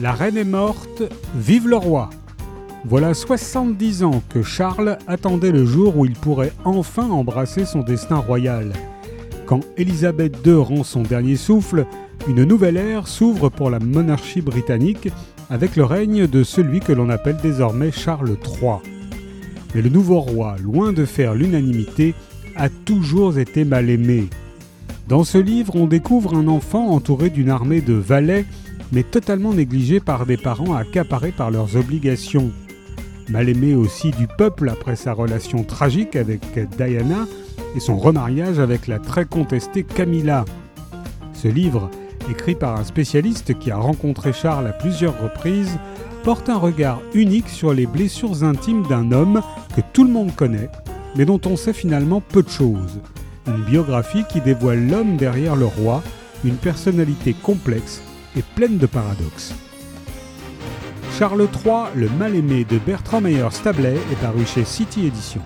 La reine est morte, vive le roi Voilà 70 ans que Charles attendait le jour où il pourrait enfin embrasser son destin royal. Quand Élisabeth II rend son dernier souffle, une nouvelle ère s'ouvre pour la monarchie britannique avec le règne de celui que l'on appelle désormais Charles III. Mais le nouveau roi, loin de faire l'unanimité, a toujours été mal aimé. Dans ce livre, on découvre un enfant entouré d'une armée de valets mais totalement négligé par des parents accaparés par leurs obligations. Mal aimé aussi du peuple après sa relation tragique avec Diana et son remariage avec la très contestée Camilla. Ce livre, écrit par un spécialiste qui a rencontré Charles à plusieurs reprises, porte un regard unique sur les blessures intimes d'un homme que tout le monde connaît, mais dont on sait finalement peu de choses. Une biographie qui dévoile l'homme derrière le roi, une personnalité complexe pleine de paradoxes. Charles III, le mal-aimé de Bertrand Meyer Stablet est paru chez City Edition.